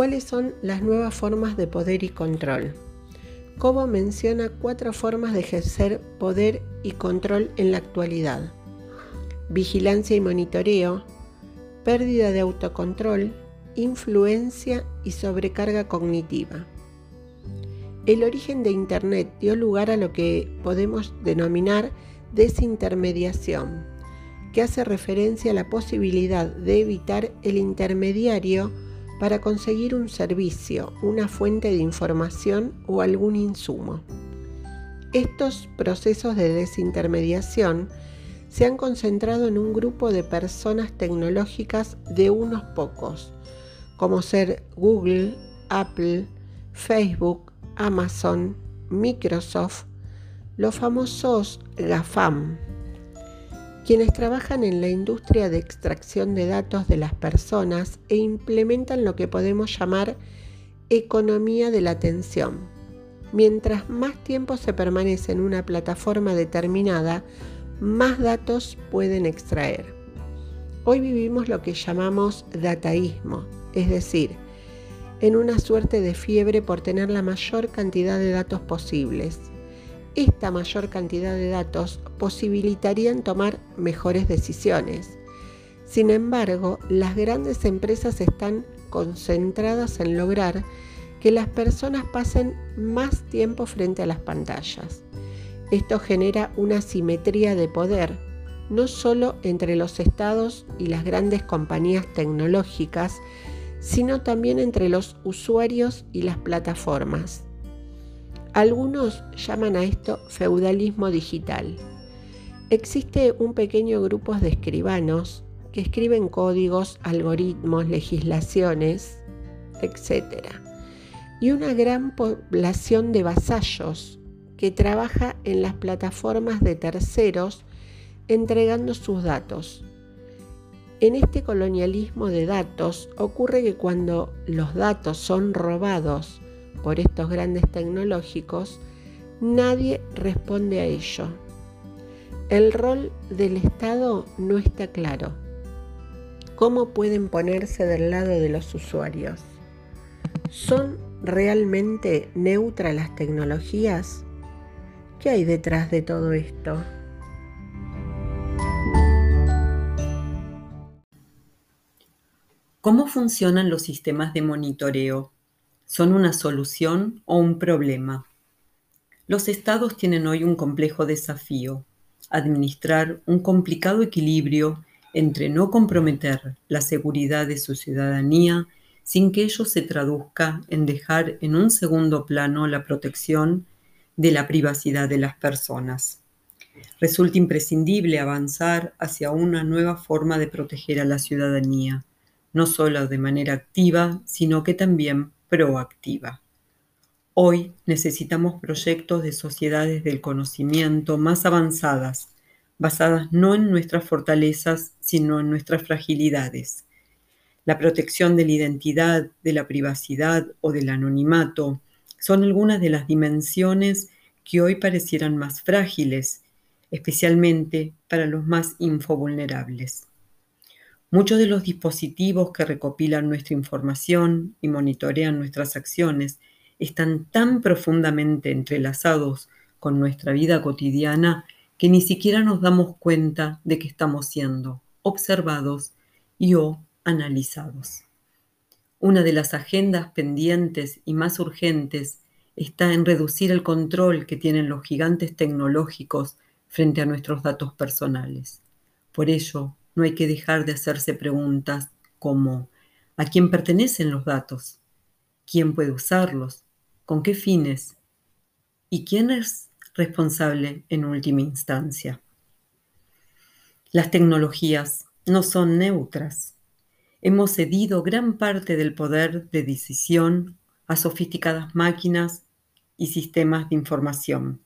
¿Cuáles son las nuevas formas de poder y control? Cobo menciona cuatro formas de ejercer poder y control en la actualidad. Vigilancia y monitoreo, pérdida de autocontrol, influencia y sobrecarga cognitiva. El origen de Internet dio lugar a lo que podemos denominar desintermediación, que hace referencia a la posibilidad de evitar el intermediario para conseguir un servicio, una fuente de información o algún insumo. Estos procesos de desintermediación se han concentrado en un grupo de personas tecnológicas de unos pocos, como ser Google, Apple, Facebook, Amazon, Microsoft, los famosos GAFAM, quienes trabajan en la industria de extracción de datos de las personas e implementan lo que podemos llamar economía de la atención. Mientras más tiempo se permanece en una plataforma determinada, más datos pueden extraer. Hoy vivimos lo que llamamos dataísmo, es decir, en una suerte de fiebre por tener la mayor cantidad de datos posibles. Esta mayor cantidad de datos posibilitarían tomar mejores decisiones. Sin embargo, las grandes empresas están concentradas en lograr que las personas pasen más tiempo frente a las pantallas. Esto genera una simetría de poder, no solo entre los estados y las grandes compañías tecnológicas, sino también entre los usuarios y las plataformas. Algunos llaman a esto feudalismo digital. Existe un pequeño grupo de escribanos que escriben códigos, algoritmos, legislaciones, etc. Y una gran población de vasallos que trabaja en las plataformas de terceros entregando sus datos. En este colonialismo de datos ocurre que cuando los datos son robados por estos grandes tecnológicos, nadie responde a ello. El rol del Estado no está claro. ¿Cómo pueden ponerse del lado de los usuarios? ¿Son realmente neutras las tecnologías? ¿Qué hay detrás de todo esto? ¿Cómo funcionan los sistemas de monitoreo? ¿Son una solución o un problema? Los estados tienen hoy un complejo desafío, administrar un complicado equilibrio entre no comprometer la seguridad de su ciudadanía sin que ello se traduzca en dejar en un segundo plano la protección de la privacidad de las personas. Resulta imprescindible avanzar hacia una nueva forma de proteger a la ciudadanía no solo de manera activa, sino que también proactiva. Hoy necesitamos proyectos de sociedades del conocimiento más avanzadas, basadas no en nuestras fortalezas, sino en nuestras fragilidades. La protección de la identidad, de la privacidad o del anonimato son algunas de las dimensiones que hoy parecieran más frágiles, especialmente para los más infovulnerables. Muchos de los dispositivos que recopilan nuestra información y monitorean nuestras acciones están tan profundamente entrelazados con nuestra vida cotidiana que ni siquiera nos damos cuenta de que estamos siendo observados y o analizados. Una de las agendas pendientes y más urgentes está en reducir el control que tienen los gigantes tecnológicos frente a nuestros datos personales. Por ello, no hay que dejar de hacerse preguntas como ¿a quién pertenecen los datos? ¿Quién puede usarlos? ¿Con qué fines? ¿Y quién es responsable en última instancia? Las tecnologías no son neutras. Hemos cedido gran parte del poder de decisión a sofisticadas máquinas y sistemas de información.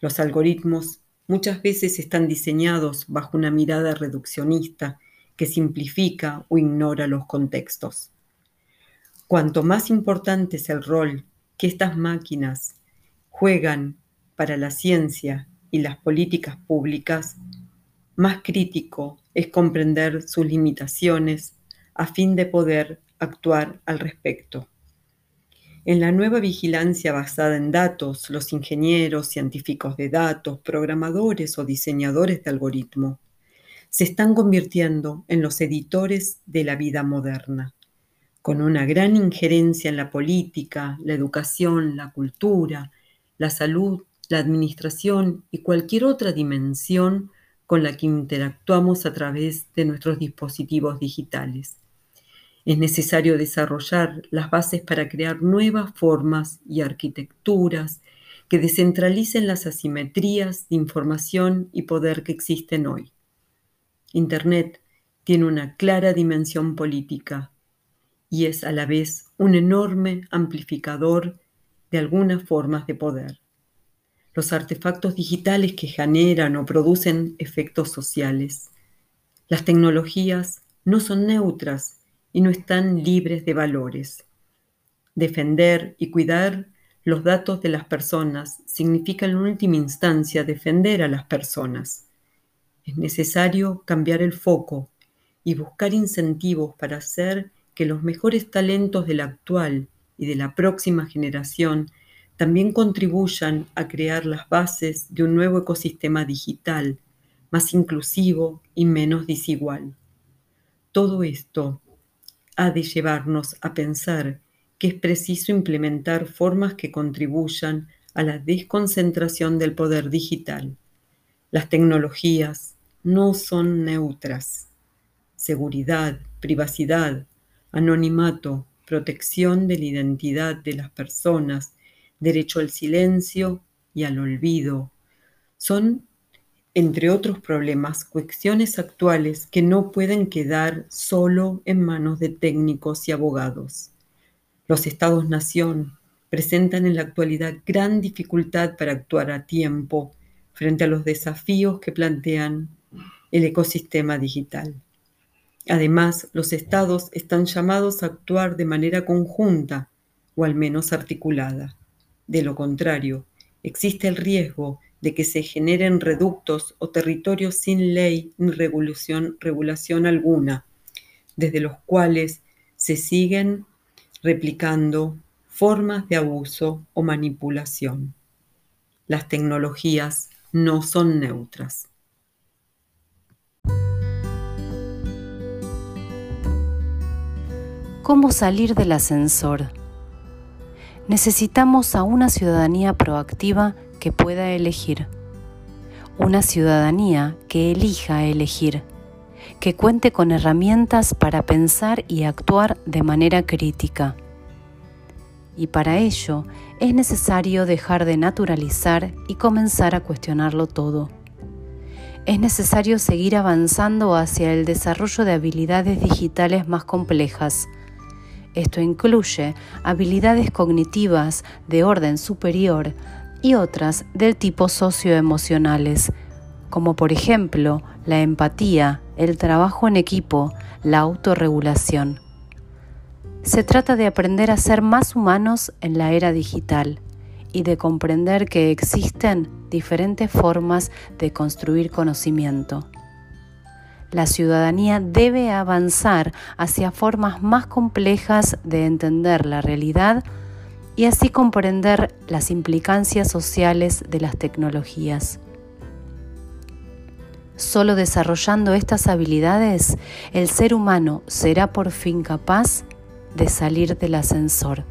Los algoritmos muchas veces están diseñados bajo una mirada reduccionista que simplifica o ignora los contextos. Cuanto más importante es el rol que estas máquinas juegan para la ciencia y las políticas públicas, más crítico es comprender sus limitaciones a fin de poder actuar al respecto. En la nueva vigilancia basada en datos, los ingenieros, científicos de datos, programadores o diseñadores de algoritmo se están convirtiendo en los editores de la vida moderna, con una gran injerencia en la política, la educación, la cultura, la salud, la administración y cualquier otra dimensión con la que interactuamos a través de nuestros dispositivos digitales. Es necesario desarrollar las bases para crear nuevas formas y arquitecturas que descentralicen las asimetrías de información y poder que existen hoy. Internet tiene una clara dimensión política y es a la vez un enorme amplificador de algunas formas de poder. Los artefactos digitales que generan o producen efectos sociales. Las tecnologías no son neutras y no están libres de valores. Defender y cuidar los datos de las personas significa en última instancia defender a las personas. Es necesario cambiar el foco y buscar incentivos para hacer que los mejores talentos de la actual y de la próxima generación también contribuyan a crear las bases de un nuevo ecosistema digital, más inclusivo y menos desigual. Todo esto ha de llevarnos a pensar que es preciso implementar formas que contribuyan a la desconcentración del poder digital. Las tecnologías no son neutras. Seguridad, privacidad, anonimato, protección de la identidad de las personas, derecho al silencio y al olvido, son entre otros problemas, cuestiones actuales que no pueden quedar solo en manos de técnicos y abogados. Los estados-nación presentan en la actualidad gran dificultad para actuar a tiempo frente a los desafíos que plantean el ecosistema digital. Además, los estados están llamados a actuar de manera conjunta o al menos articulada. De lo contrario, existe el riesgo de que se generen reductos o territorios sin ley ni regulación, regulación alguna, desde los cuales se siguen replicando formas de abuso o manipulación. Las tecnologías no son neutras. ¿Cómo salir del ascensor? Necesitamos a una ciudadanía proactiva que pueda elegir, una ciudadanía que elija elegir, que cuente con herramientas para pensar y actuar de manera crítica. Y para ello es necesario dejar de naturalizar y comenzar a cuestionarlo todo. Es necesario seguir avanzando hacia el desarrollo de habilidades digitales más complejas, esto incluye habilidades cognitivas de orden superior y otras del tipo socioemocionales, como por ejemplo la empatía, el trabajo en equipo, la autorregulación. Se trata de aprender a ser más humanos en la era digital y de comprender que existen diferentes formas de construir conocimiento. La ciudadanía debe avanzar hacia formas más complejas de entender la realidad y así comprender las implicancias sociales de las tecnologías. Solo desarrollando estas habilidades, el ser humano será por fin capaz de salir del ascensor.